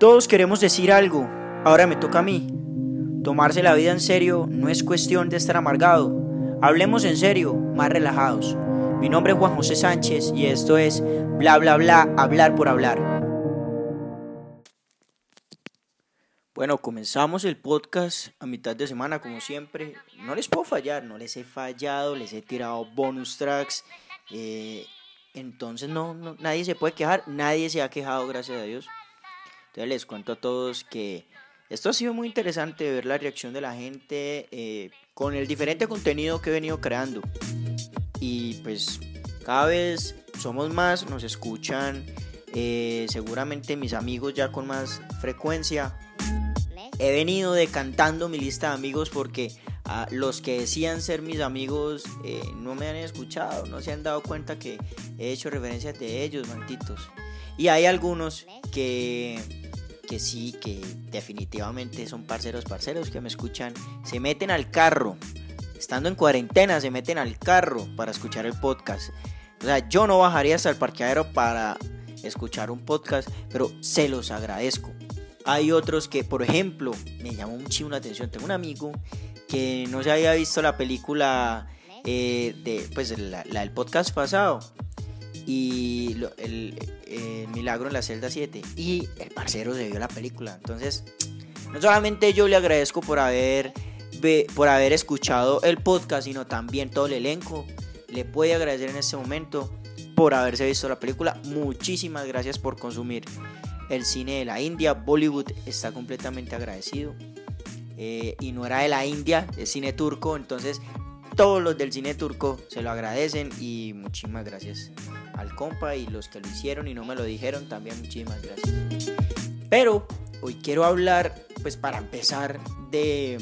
Todos queremos decir algo, ahora me toca a mí. Tomarse la vida en serio no es cuestión de estar amargado. Hablemos en serio, más relajados. Mi nombre es Juan José Sánchez y esto es Bla Bla Bla, hablar por hablar. Bueno, comenzamos el podcast a mitad de semana como siempre. No les puedo fallar, no les he fallado, les he tirado bonus tracks. Eh, entonces no, no, nadie se puede quejar, nadie se ha quejado, gracias a Dios. Entonces les cuento a todos que esto ha sido muy interesante ver la reacción de la gente eh, con el diferente contenido que he venido creando. Y pues cada vez somos más, nos escuchan eh, seguramente mis amigos ya con más frecuencia. He venido decantando mi lista de amigos porque a los que decían ser mis amigos eh, no me han escuchado, no se han dado cuenta que he hecho referencias de ellos, malditos. Y hay algunos que que sí, que definitivamente son parceros, parceros que me escuchan, se meten al carro, estando en cuarentena, se meten al carro para escuchar el podcast. O sea, yo no bajaría hasta el parqueadero para escuchar un podcast, pero se los agradezco. Hay otros que, por ejemplo, me llamó muchísimo la atención. Tengo un amigo que no se había visto la película eh, de, pues, la, del podcast pasado y el, Milagro en la celda 7 y el parcero se vio la película. Entonces, no solamente yo le agradezco por haber, por haber escuchado el podcast, sino también todo el elenco. Le puede agradecer en este momento por haberse visto la película. Muchísimas gracias por consumir el cine de la India. Bollywood está completamente agradecido. Eh, y no era de la India, es cine turco. Entonces, todos los del cine turco se lo agradecen y muchísimas gracias al compa y los que lo hicieron y no me lo dijeron también muchísimas gracias. Pero hoy quiero hablar, pues para empezar, de,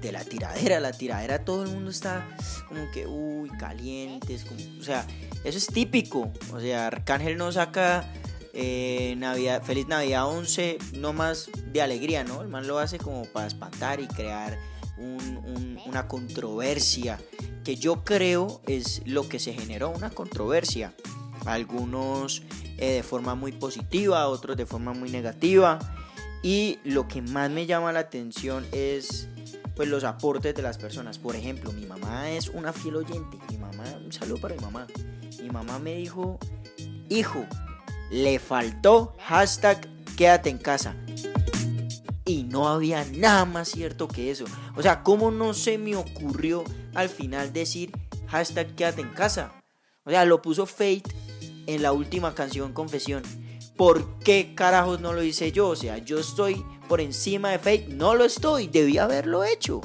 de la tiradera. La tiradera todo el mundo está como que, uy, calientes. o sea, eso es típico. O sea, Arcángel no saca eh, Navidad, Feliz Navidad 11 no más de alegría, ¿no? El man lo hace como para espantar y crear una controversia que yo creo es lo que se generó, una controversia. Algunos eh, de forma muy positiva, otros de forma muy negativa. Y lo que más me llama la atención es pues los aportes de las personas. Por ejemplo, mi mamá es una fiel oyente. Mi mamá, un saludo para mi mamá. Mi mamá me dijo, hijo, le faltó hashtag quédate en casa. Y no había nada más cierto que eso. O sea, ¿cómo no se me ocurrió al final decir hashtag quédate en casa? O sea, lo puso Fate en la última canción Confesión. ¿Por qué carajos no lo hice yo? O sea, yo estoy por encima de Fate. No lo estoy. Debía haberlo hecho.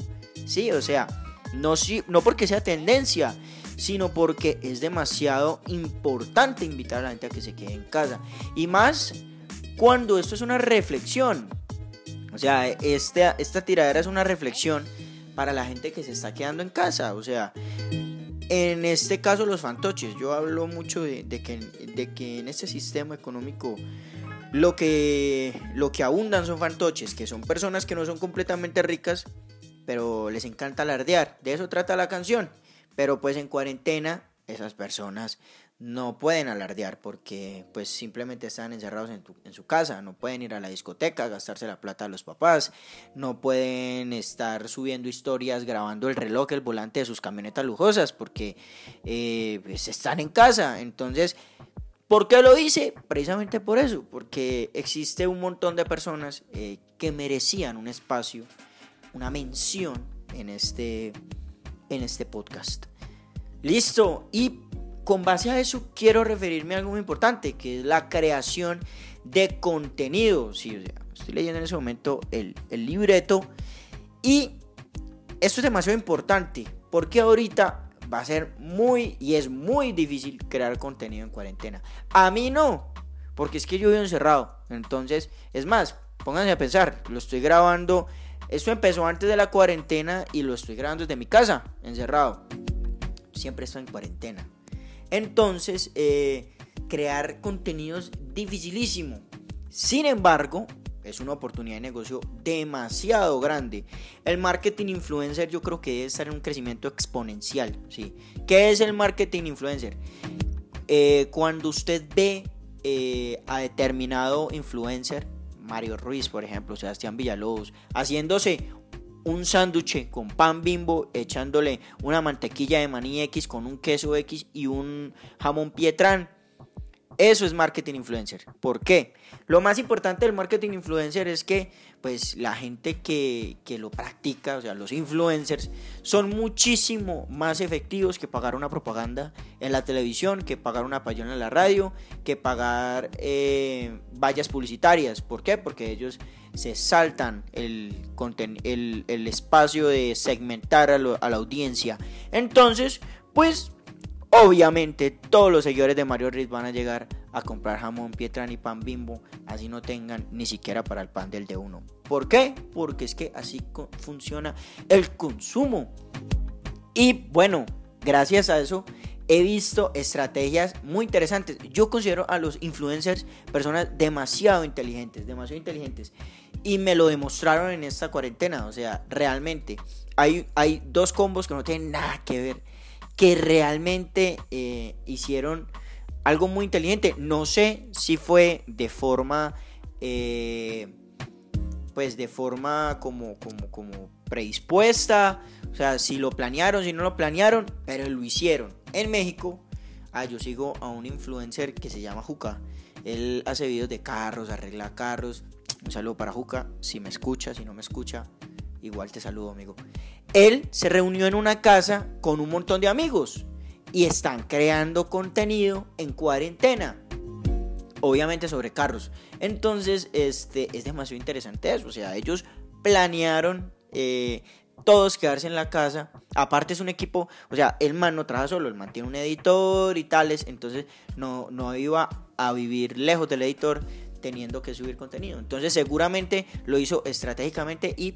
Sí, o sea, no, no porque sea tendencia, sino porque es demasiado importante invitar a la gente a que se quede en casa. Y más cuando esto es una reflexión. O sea, esta, tiradera es una reflexión para la gente que se está quedando en casa. O sea, en este caso los fantoches. Yo hablo mucho de, que, de que en este sistema económico lo que, lo que abundan son fantoches, que son personas que no son completamente ricas, pero les encanta alardear. De eso trata la canción. Pero pues en cuarentena esas personas no pueden alardear porque pues simplemente están encerrados en, su casa, no pueden ir a la discoteca, gastarse la plata de los papás, no pueden estar subiendo historias grabando el reloj, el volante de sus camionetas lujosas porque eh, pues están en casa. Entonces, ¿por qué lo hice? Precisamente por eso, porque existe un montón de personas eh, que merecían un espacio, una mención en este, en este podcast. Listo, y con base a eso quiero referirme a algo muy importante, que es la creación de contenido. Sí, estoy leyendo en ese momento el, libreto y esto es demasiado importante porque ahorita va a ser muy y es muy difícil crear contenido en cuarentena. A mí no, porque es que yo vivo encerrado. Entonces, es más, pónganse a pensar, lo estoy grabando. Esto empezó antes de la cuarentena y lo estoy grabando desde mi casa, encerrado. Siempre estoy en cuarentena. Entonces, eh, crear contenido es dificilísimo. Sin embargo, es una oportunidad de negocio demasiado grande. El marketing influencer yo creo que debe estar en un crecimiento exponencial. ¿sí? ¿Qué es el marketing influencer? Eh, cuando usted ve eh, a determinado influencer Mario Ruiz, por ejemplo, Sebastián Villalobos, haciéndose un sándwich con pan bimbo, echándole una mantequilla de maní X con un queso X y un jamón pietrán eso es marketing influencer. ¿Por qué? Lo más importante del marketing influencer es que pues la gente que, lo practica, o sea, los influencers, son muchísimo más efectivos que pagar una propaganda en la televisión, que pagar una payón en la radio, que pagar eh, vallas publicitarias. ¿Por qué? Porque ellos se saltan el, el, el espacio de segmentar a, a la audiencia. Entonces, pues Obviamente todos los seguidores de Mario Riz van a llegar a comprar jamón Pietran y pan bimbo, así no tengan ni siquiera para el pan del de uno. ¿Por qué? Porque es que así funciona el consumo. Y bueno, gracias a eso he visto estrategias muy interesantes. Yo considero a los influencers personas demasiado inteligentes, demasiado inteligentes. Y me lo demostraron en esta cuarentena. O sea, realmente hay, hay dos combos que no tienen nada que ver que realmente eh, hicieron algo muy inteligente. No sé si fue de forma, eh, pues de forma como, como, como predispuesta, o sea, si lo planearon, si no lo planearon, pero lo hicieron. En México, ah, yo sigo a un influencer que se llama Juca. Él hace videos de carros, arregla carros. Un saludo para Juca, si me escucha, si no me escucha, igual te saludo, amigo. Él se reunió en una casa con un montón de amigos y están creando contenido en cuarentena. Obviamente sobre carros. Entonces, este es demasiado interesante eso. O sea, ellos planearon eh, todos quedarse en la casa. Aparte es un equipo, o sea, el man no trabaja solo, el man tiene un editor y tales. Entonces no, no iba a vivir lejos del editor teniendo que subir contenido. Entonces seguramente lo hizo estratégicamente y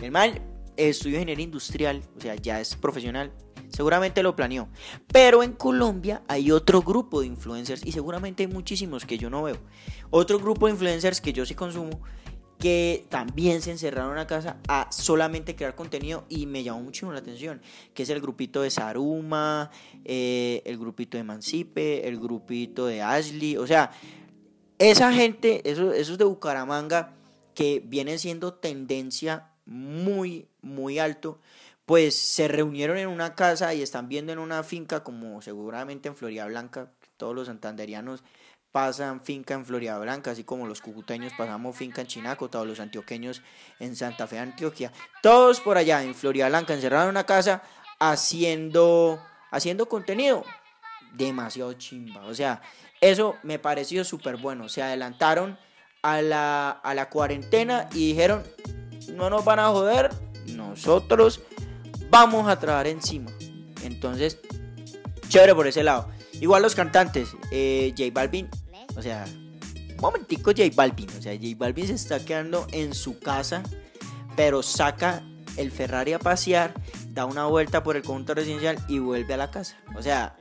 el mal estudió ingeniería industrial, o sea, ya es profesional, seguramente lo planeó. Pero en Colombia hay otro grupo de influencers y seguramente hay muchísimos que yo no veo. Otro grupo de influencers que yo sí consumo que también se encerraron a casa a solamente crear contenido y me llamó muchísimo la atención, que es el grupito de Saruma, eh, el grupito de Mancipe, el grupito de Ashley, o sea, esa gente, esos, esos de Bucaramanga que vienen siendo tendencia muy, muy alto, pues se reunieron en una casa y están viendo en una finca, como seguramente en Florida Blanca, todos los santanderianos pasan finca en Florida Blanca, así como los cucuteños pasamos finca en Chinaco, todos los antioqueños en Santa Fe, Antioquia, todos por allá en Florida Blanca, encerrados en una casa haciendo, haciendo contenido. Demasiado chimba, o sea, eso me pareció súper bueno, se adelantaron a la, a la cuarentena y dijeron, no nos van a joder, nosotros vamos a trabajar encima. Entonces, chévere por ese lado. Igual los cantantes, eh, J Balvin, o sea, un momentico J Balvin, o sea, J Balvin se está quedando en su casa, pero saca el Ferrari a pasear, da una vuelta por el conjunto residencial y vuelve a la casa. O sea,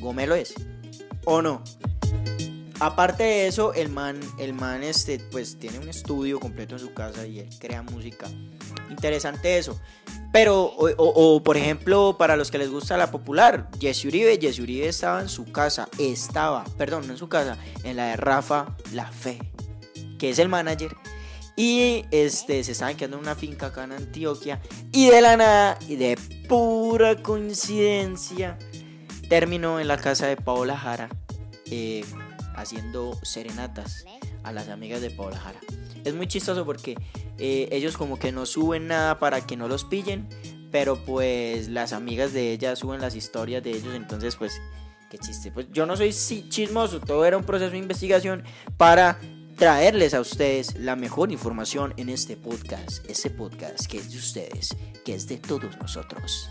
Gomelo es, ¿o no? Aparte de eso, el man, el man este, pues tiene un estudio completo en su casa y él crea música. Interesante eso. Pero, o, por ejemplo, para los que les gusta la popular, Jesse Uribe, Jesse Uribe estaba en su casa, estaba, perdón, no en su casa, en la de Rafa La Fe, que es el manager. Y este, se estaban quedando en una finca acá en Antioquia. Y de la nada, y de pura coincidencia, terminó en la casa de Paola Jara. Eh, haciendo serenatas a las amigas de Paola Jara. Es muy chistoso porque eh, ellos como que no suben nada para que no los pillen, pero pues las amigas de ella suben las historias de ellos, entonces pues qué chiste. Pues yo no soy chismoso, todo era un proceso de investigación para traerles a ustedes la mejor información en este podcast, ese podcast que es de ustedes, que es de todos nosotros.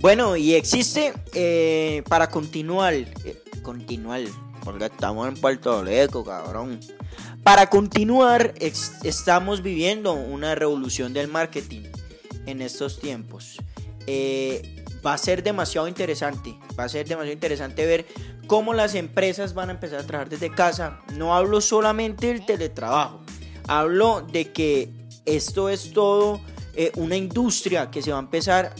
Bueno, y existe eh, para continuar, eh, continuar, porque estamos en Puerto Rico, cabrón. Para continuar, estamos viviendo una revolución del marketing en estos tiempos. Eh, va a ser demasiado interesante, va a ser demasiado interesante ver cómo las empresas van a empezar a trabajar desde casa. No hablo solamente del teletrabajo, hablo de que esto es todo eh, una industria que se va a empezar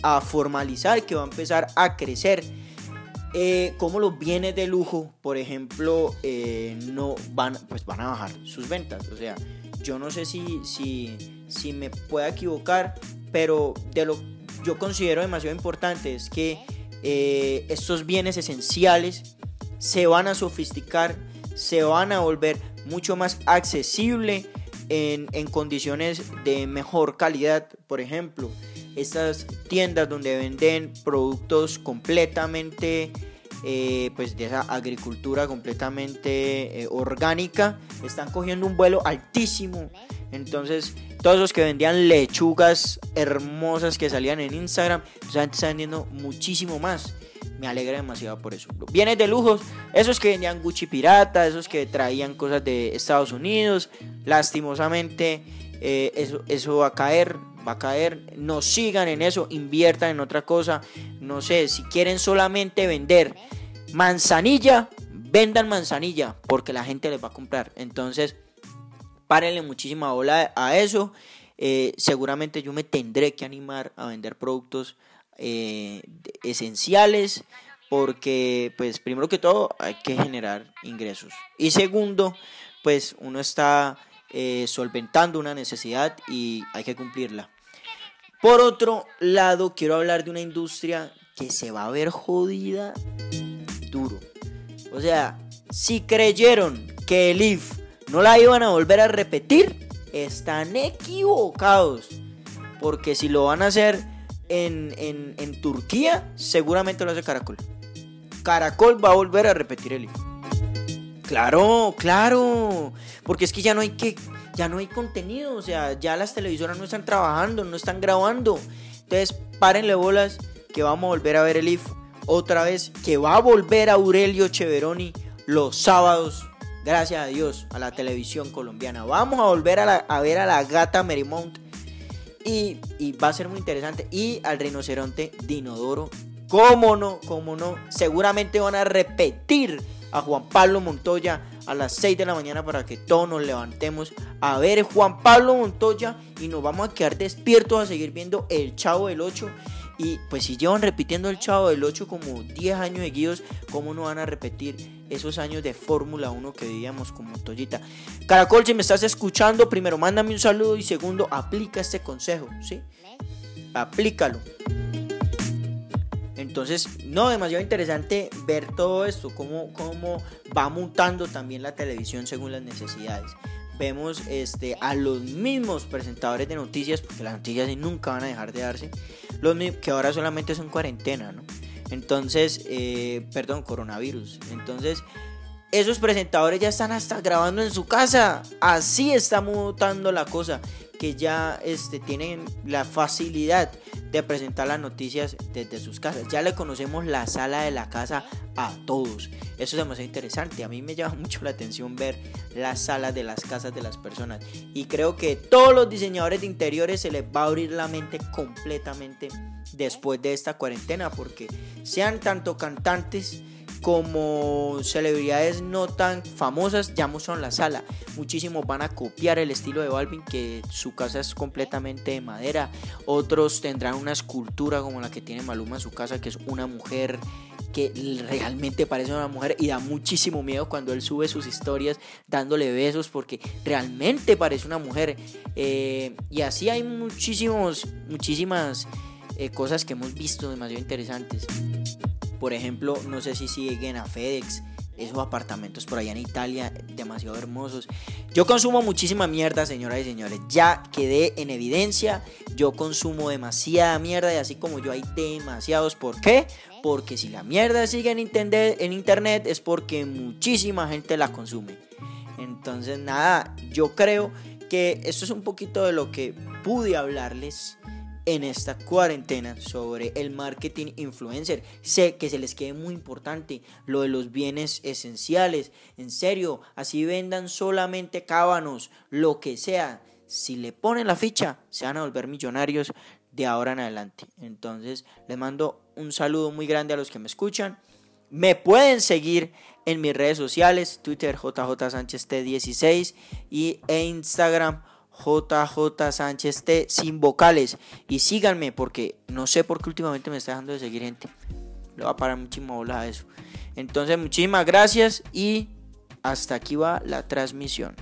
a formalizar, que va a empezar a crecer eh, como los bienes de lujo, por ejemplo, eh, no van, pues van a bajar sus ventas. O sea, yo no sé si, si, si me pueda equivocar, pero de lo yo considero demasiado importante es que eh, estos bienes esenciales se van a sofisticar, se van a volver mucho más accesible en, en condiciones de mejor calidad. Por ejemplo, estas tiendas donde venden productos completamente eh, pues de esa agricultura completamente eh, orgánica están cogiendo un vuelo altísimo. Entonces todos los que vendían lechugas hermosas que salían en Instagram están vendiendo muchísimo más. Me alegra demasiado por eso. Bienes de lujos, esos que vendían Gucci pirata, esos que traían cosas de Estados Unidos, lastimosamente eh, eso, eso va a caer, va a caer. No sigan en eso, inviertan en otra cosa. No sé, si quieren solamente vender manzanilla, vendan manzanilla, porque la gente les va a comprar. Entonces, párenle muchísima bola a eso. Eh, seguramente yo me tendré que animar a vender productos eh, esenciales porque pues primero que todo hay que generar ingresos y segundo pues uno está eh, solventando una necesidad y hay que cumplirla. Por otro lado, quiero hablar de una industria que se va a ver jodida duro. O sea, si creyeron que el IF no la iban a volver a repetir, están equivocados. Porque si lo van a hacer en, en Turquía, seguramente lo hace Caracol. Caracol va a volver a repetir el IF. Claro, claro. Porque es que ya no hay que. Ya no hay contenido. O sea, ya las televisoras no están trabajando, no están grabando. Entonces, párenle bolas que vamos a volver a ver el IF otra vez. Que va a volver Aurelio Cheveroni los sábados. Gracias a Dios, a la televisión colombiana. Vamos a volver a, ver a la gata Merimount. Y, y va a ser muy interesante. Y al rinoceronte Dinodoro. ¿Cómo no? ¿Cómo no? Seguramente van a repetir a Juan Pablo Montoya a las 6 de la mañana para que todos nos levantemos a ver Juan Pablo Montoya y nos vamos a quedar despiertos a seguir viendo el Chavo del 8. Y pues si llevan repitiendo el Chavo del 8 como 10 años seguidos, ¿cómo no van a repetir esos años de Fórmula 1 que vivíamos con Montoyita? Caracol, si me estás escuchando, primero mándame un saludo y segundo, aplica este consejo, ¿sí? Aplícalo. Entonces, no, demasiado interesante ver todo esto, cómo, cómo va mutando también la televisión según las necesidades. Vemos este, a los mismos presentadores de noticias, porque las noticias nunca van a dejar de darse, los que ahora solamente son cuarentena, ¿no? Entonces, eh, perdón, coronavirus. Entonces, esos presentadores ya están hasta grabando en su casa. Así está mutando la cosa que ya este, tienen la facilidad de presentar las noticias desde sus casas. Ya le conocemos la sala de la casa a todos. Eso es demasiado interesante. A mí me llama mucho la atención ver las salas de las casas de las personas. Y creo que todos los diseñadores de interiores se les va a abrir la mente completamente después de esta cuarentena. Porque sean tanto cantantes como celebridades no tan famosas ya mostraron la sala. Muchísimos van a copiar el estilo de Balvin, que su casa es completamente de madera. Otros tendrán una escultura como la que tiene Maluma en su casa, que es una mujer que realmente parece una mujer y da muchísimo miedo cuando él sube sus historias dándole besos porque realmente parece una mujer. Eh, y así hay muchísimos, muchísimas eh, cosas que hemos visto demasiado interesantes. Por ejemplo, no sé si siguen a FedEx, esos apartamentos por allá en Italia, demasiado hermosos. Yo consumo muchísima mierda, señoras y señores. Ya quedé en evidencia. Yo consumo demasiada mierda y así como yo hay demasiados. ¿Por qué? Porque si la mierda sigue en internet, en internet es porque muchísima gente la consume. Entonces, nada, yo creo que esto es un poquito de lo que pude hablarles en esta cuarentena sobre el marketing influencer. Sé que se les quede muy importante lo de los bienes esenciales. En serio, así vendan solamente cábanos, lo que sea. Si le ponen la ficha, se van a volver millonarios de ahora en adelante. Entonces, les mando un saludo muy grande a los que me escuchan. Me pueden seguir en mis redes sociales, Twitter JJ Sánchez T16 y e Instagram JJ Sánchez T sin vocales. Y síganme porque no sé por qué últimamente me está dejando de seguir gente. le va a parar muchísima bola a eso. Entonces, muchísimas gracias y hasta aquí va la transmisión.